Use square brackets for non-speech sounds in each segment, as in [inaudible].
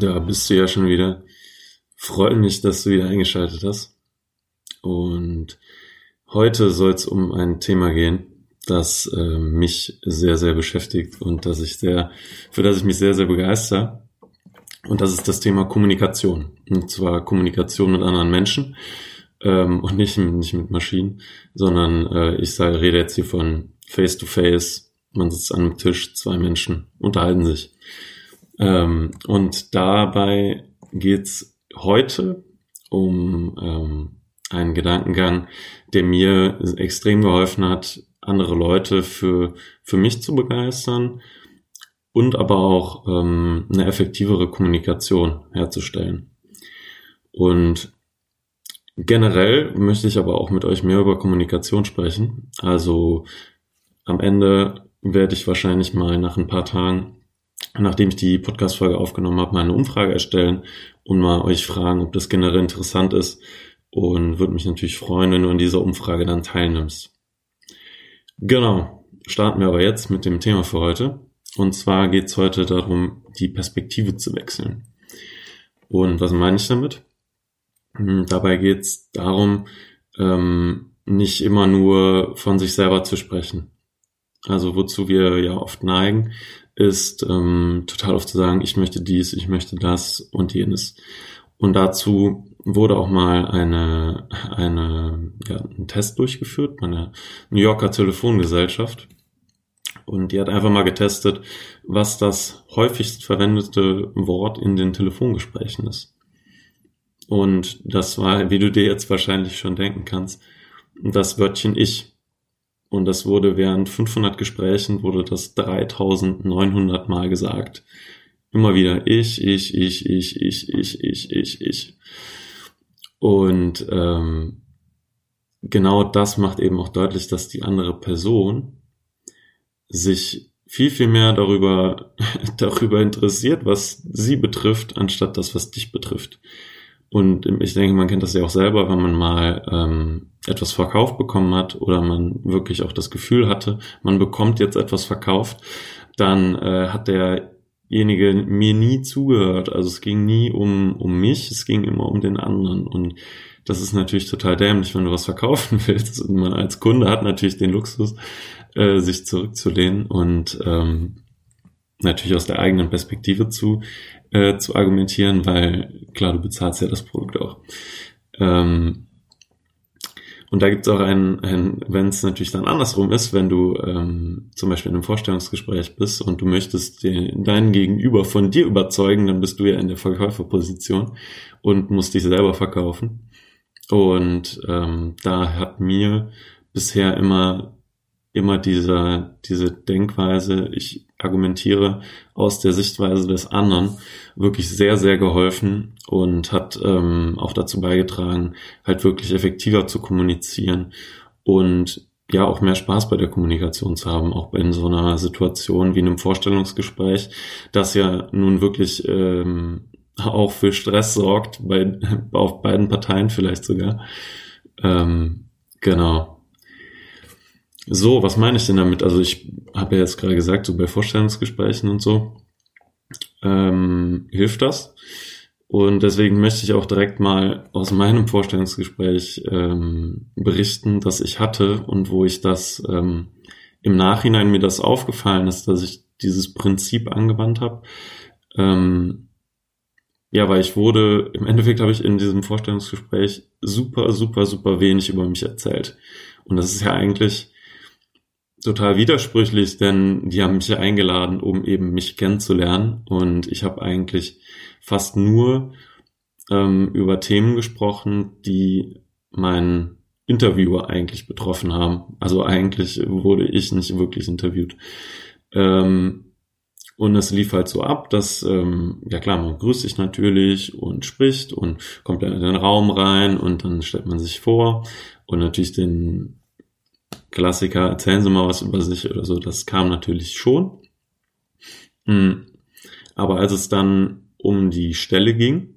Da bist du ja schon wieder. Freut mich, dass du wieder eingeschaltet hast. Und heute soll es um ein Thema gehen, das äh, mich sehr, sehr beschäftigt und das ich sehr, für das ich mich sehr, sehr begeister. Und das ist das Thema Kommunikation. Und zwar Kommunikation mit anderen Menschen ähm, und nicht, nicht mit Maschinen, sondern äh, ich sage, rede jetzt hier von Face-to-Face. Man sitzt an einem Tisch, zwei Menschen unterhalten sich. Ähm, und dabei geht's heute um ähm, einen Gedankengang, der mir extrem geholfen hat, andere Leute für, für mich zu begeistern und aber auch ähm, eine effektivere Kommunikation herzustellen. Und generell möchte ich aber auch mit euch mehr über Kommunikation sprechen. Also am Ende werde ich wahrscheinlich mal nach ein paar Tagen nachdem ich die Podcast-Folge aufgenommen habe, mal eine Umfrage erstellen und mal euch fragen, ob das generell interessant ist. Und würde mich natürlich freuen, wenn du an dieser Umfrage dann teilnimmst. Genau, starten wir aber jetzt mit dem Thema für heute. Und zwar geht es heute darum, die Perspektive zu wechseln. Und was meine ich damit? Hm, dabei geht es darum, ähm, nicht immer nur von sich selber zu sprechen. Also wozu wir ja oft neigen, ist ähm, total oft zu sagen, ich möchte dies, ich möchte das und jenes. Und dazu wurde auch mal eine, eine, ja, ein Test durchgeführt bei einer New Yorker Telefongesellschaft. Und die hat einfach mal getestet, was das häufigst verwendete Wort in den Telefongesprächen ist. Und das war, wie du dir jetzt wahrscheinlich schon denken kannst, das Wörtchen ich. Und das wurde während 500 Gesprächen, wurde das 3900 Mal gesagt. Immer wieder ich, ich, ich, ich, ich, ich, ich, ich, ich. Und ähm, genau das macht eben auch deutlich, dass die andere Person sich viel, viel mehr darüber, [laughs] darüber interessiert, was sie betrifft, anstatt das, was dich betrifft. Und ich denke, man kennt das ja auch selber, wenn man mal ähm, etwas verkauft bekommen hat oder man wirklich auch das Gefühl hatte, man bekommt jetzt etwas verkauft, dann äh, hat derjenige mir nie zugehört. Also es ging nie um, um mich, es ging immer um den anderen. Und das ist natürlich total dämlich, wenn du was verkaufen [laughs] willst. Und man als Kunde hat natürlich den Luxus, äh, sich zurückzulehnen und ähm, natürlich aus der eigenen Perspektive zu äh, zu argumentieren, weil klar, du bezahlst ja das Produkt auch. Ähm, und da gibt es auch ein, ein wenn es natürlich dann andersrum ist, wenn du ähm, zum Beispiel in einem Vorstellungsgespräch bist und du möchtest den, deinen Gegenüber von dir überzeugen, dann bist du ja in der Verkäuferposition und musst dich selber verkaufen. Und ähm, da hat mir bisher immer immer dieser, diese Denkweise, ich argumentiere aus der Sichtweise des anderen, wirklich sehr, sehr geholfen und hat ähm, auch dazu beigetragen, halt wirklich effektiver zu kommunizieren und ja auch mehr Spaß bei der Kommunikation zu haben, auch in so einer Situation wie einem Vorstellungsgespräch, das ja nun wirklich ähm, auch für Stress sorgt, bei, auf beiden Parteien vielleicht sogar. Ähm, genau. So, was meine ich denn damit? Also ich habe ja jetzt gerade gesagt, so bei Vorstellungsgesprächen und so ähm, hilft das. Und deswegen möchte ich auch direkt mal aus meinem Vorstellungsgespräch ähm, berichten, das ich hatte und wo ich das ähm, im Nachhinein mir das aufgefallen ist, dass ich dieses Prinzip angewandt habe. Ähm, ja, weil ich wurde, im Endeffekt habe ich in diesem Vorstellungsgespräch super, super, super wenig über mich erzählt. Und das ist ja eigentlich total widersprüchlich, denn die haben mich ja eingeladen, um eben mich kennenzulernen. Und ich habe eigentlich fast nur ähm, über Themen gesprochen, die meinen Interviewer eigentlich betroffen haben. Also eigentlich wurde ich nicht wirklich interviewt. Ähm, und es lief halt so ab, dass, ähm, ja klar, man grüßt sich natürlich und spricht und kommt dann in den Raum rein und dann stellt man sich vor und natürlich den Klassiker, erzählen Sie mal was über sich oder so, das kam natürlich schon. Hm. Aber als es dann um die Stelle ging,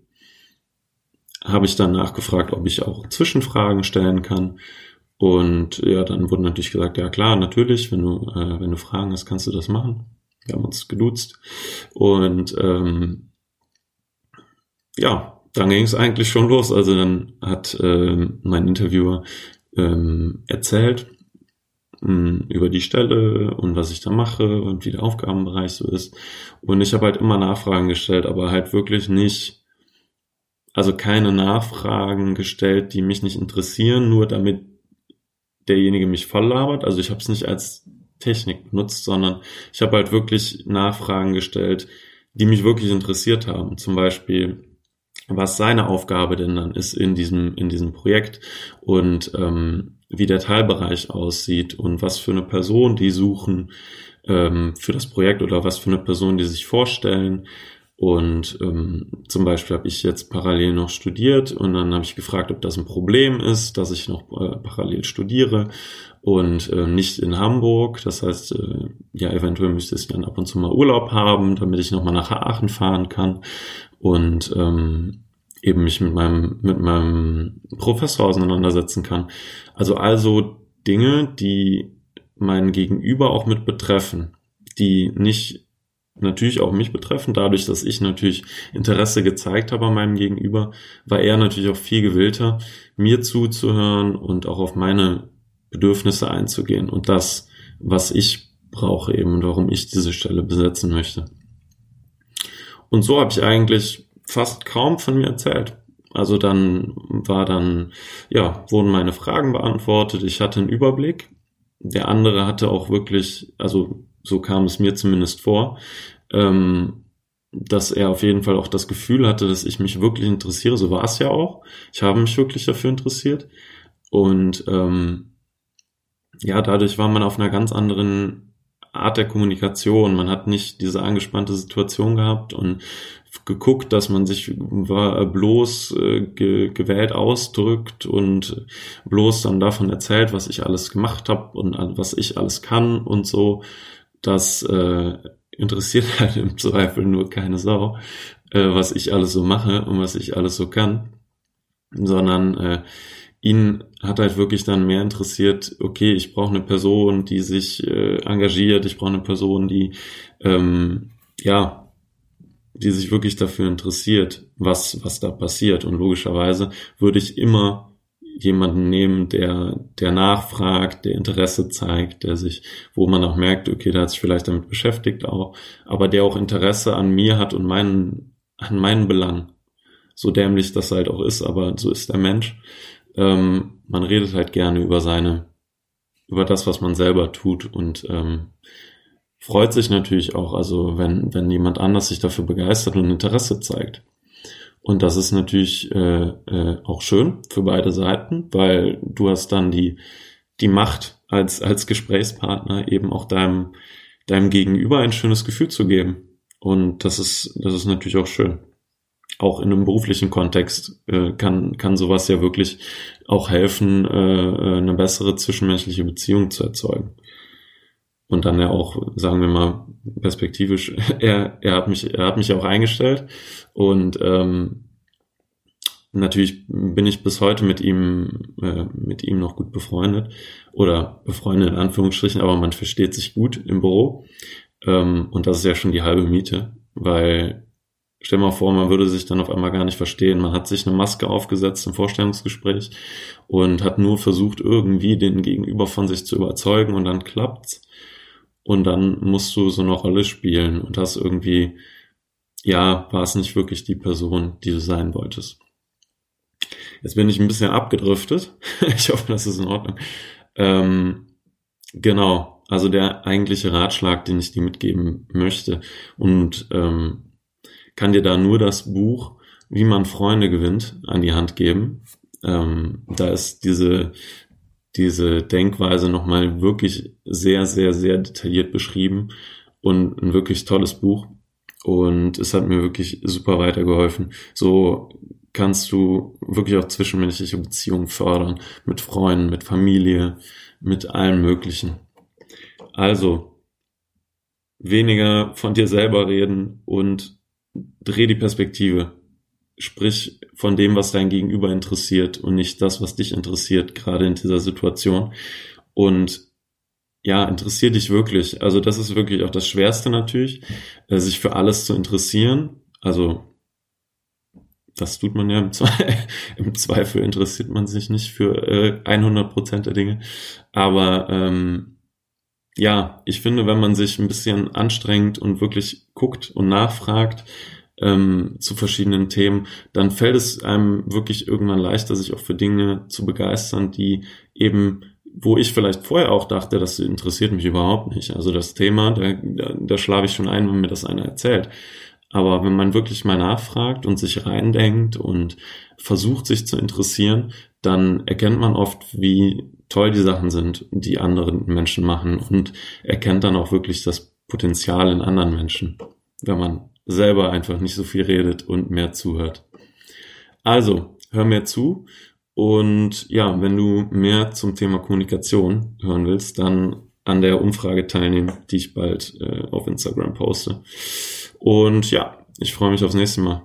habe ich dann nachgefragt, ob ich auch Zwischenfragen stellen kann. Und ja, dann wurde natürlich gesagt, ja klar, natürlich, wenn du, äh, wenn du Fragen hast, kannst du das machen. Wir haben uns geduzt. Und ähm, ja, dann ging es eigentlich schon los. Also dann hat ähm, mein Interviewer ähm, erzählt mh, hm, über die Stelle und was ich da mache und wie der Aufgabenbereich so ist. Und ich habe halt immer Nachfragen gestellt, aber halt wirklich nicht, also keine Nachfragen gestellt, die mich nicht interessieren, nur damit derjenige mich voll labert. Also ich habe es nicht als Technik benutzt, sondern ich habe halt wirklich Nachfragen gestellt, die mich wirklich interessiert haben. Zum Beispiel, was seine Aufgabe denn dann ist in diesem, in diesem Projekt und ähm, wie der Teilbereich aussieht und was für eine Person die suchen ähm, für das Projekt oder was für eine Person die sich vorstellen. Und ähm, zum Beispiel habe ich jetzt parallel noch studiert und dann habe ich gefragt, ob das ein Problem ist, dass ich noch äh, parallel studiere und äh, nicht in Hamburg. Das heißt, äh, ja, eventuell müsste ich dann ab und zu mal Urlaub haben, damit ich nochmal nach Aachen fahren kann und ähm, eben mich mit meinem, mit meinem Professor auseinandersetzen kann. Also also Dinge, die meinen Gegenüber auch mit betreffen, die nicht natürlich auch mich betreffen. Dadurch, dass ich natürlich Interesse gezeigt habe an meinem Gegenüber, war er natürlich auch viel gewillter, mir zuzuhören und auch auf meine Bedürfnisse einzugehen und das, was ich brauche eben und warum ich diese Stelle besetzen möchte. Und so habe ich eigentlich fast kaum von mir erzählt. Also dann war dann, ja, wurden meine Fragen beantwortet. Ich hatte einen Überblick. Der andere hatte auch wirklich, also so kam es mir zumindest vor, ähm, dass er auf jeden Fall auch das Gefühl hatte, dass ich mich wirklich interessiere. So war es ja auch. Ich habe mich wirklich dafür interessiert. Und ähm, ja, dadurch war man auf einer ganz anderen Art der Kommunikation. Man hat nicht diese angespannte Situation gehabt und geguckt, dass man sich bloß äh, ge gewählt ausdrückt und bloß dann davon erzählt, was ich alles gemacht habe und was ich alles kann und so. Das äh, interessiert [laughs] halt im Zweifel nur keine Sau, äh, was ich alles so mache und was ich alles so kann, sondern äh, ihn hat halt wirklich dann mehr interessiert, okay, ich brauche eine Person, die sich äh, engagiert, ich brauche eine Person, die ähm, ja, die sich wirklich dafür interessiert, was was da passiert. Und logischerweise würde ich immer jemanden nehmen, der der nachfragt, der Interesse zeigt, der sich, wo man auch merkt, okay, der hat sich vielleicht damit beschäftigt auch, aber der auch Interesse an mir hat und meinen an meinen Belang. So dämlich das halt auch ist, aber so ist der Mensch ähm, man redet halt gerne über seine, über das, was man selber tut und ähm, freut sich natürlich auch, also wenn, wenn jemand anders sich dafür begeistert und Interesse zeigt. Und das ist natürlich äh, äh, auch schön für beide Seiten, weil du hast dann die, die Macht als, als Gesprächspartner eben auch deinem, deinem Gegenüber ein schönes Gefühl zu geben. Und das ist, das ist natürlich auch schön auch in einem beruflichen Kontext äh, kann, kann sowas ja wirklich auch helfen, äh, äh, eine bessere zwischenmenschliche Beziehung zu erzeugen. Und dann ja auch, sagen wir mal, perspektivisch, [laughs] er, er hat mich, er hat mich auch eingestellt und ähm, natürlich bin ich bis heute mit ihm, äh, mit ihm noch gut befreundet oder befreundet in Anführungsstrichen, aber man versteht sich gut im Büro. Ähm, und das ist ja schon die halbe Miete, weil Stell mal vor, man würde sich dann auf einmal gar nicht verstehen. Man hat sich eine Maske aufgesetzt im Vorstellungsgespräch und hat nur versucht, irgendwie den Gegenüber von sich zu überzeugen und dann klappt's. Und dann musst du so eine Rolle spielen und das irgendwie, ja, war es nicht wirklich die Person, die du sein wolltest. Jetzt bin ich ein bisschen abgedriftet. [laughs] ich hoffe, das ist in Ordnung. Ähm, genau, also der eigentliche Ratschlag, den ich dir mitgeben möchte und ähm, kann dir da nur das Buch Wie man Freunde gewinnt an die Hand geben. Ähm, da ist diese, diese Denkweise nochmal wirklich sehr, sehr, sehr detailliert beschrieben und ein wirklich tolles Buch. Und es hat mir wirklich super weitergeholfen. So kannst du wirklich auch zwischenmenschliche Beziehungen fördern. Mit Freunden, mit Familie, mit allem Möglichen. Also, weniger von dir selber reden und dreh die Perspektive. Sprich von dem, was dein Gegenüber interessiert und nicht das, was dich interessiert, gerade in dieser Situation. Und ja, interessier dich wirklich. Also das ist wirklich auch das Schwerste natürlich, äh, sich für alles zu interessieren. Also das tut man ja im, Zweifel, [laughs] im Zweifel interessiert man sich nicht für äh, 100 Prozent der Dinge. Aber ähm, ja, ich finde, wenn man sich ein bisschen anstrengt und wirklich guckt und nachfragt ähm, zu verschiedenen Themen, dann fällt es einem wirklich irgendwann leichter, sich auch für Dinge zu begeistern, die eben wo ich vielleicht vorher auch dachte, das interessiert mich überhaupt nicht. Also das Thema, da, da, da schlafe ich schon ein, wenn mir das einer erzählt. Aber wenn man wirklich mal nachfragt und sich reindenkt und versucht, sich zu interessieren, dann erkennt man oft, wie toll die Sachen sind, die anderen Menschen machen und erkennt dann auch wirklich das Potenzial in anderen Menschen, wenn man selber einfach nicht so viel redet und mehr zuhört. Also, hör mir zu und ja, wenn du mehr zum Thema Kommunikation hören willst, dann an der Umfrage teilnehmen, die ich bald äh, auf Instagram poste. Und ja, ich freue mich aufs nächste Mal.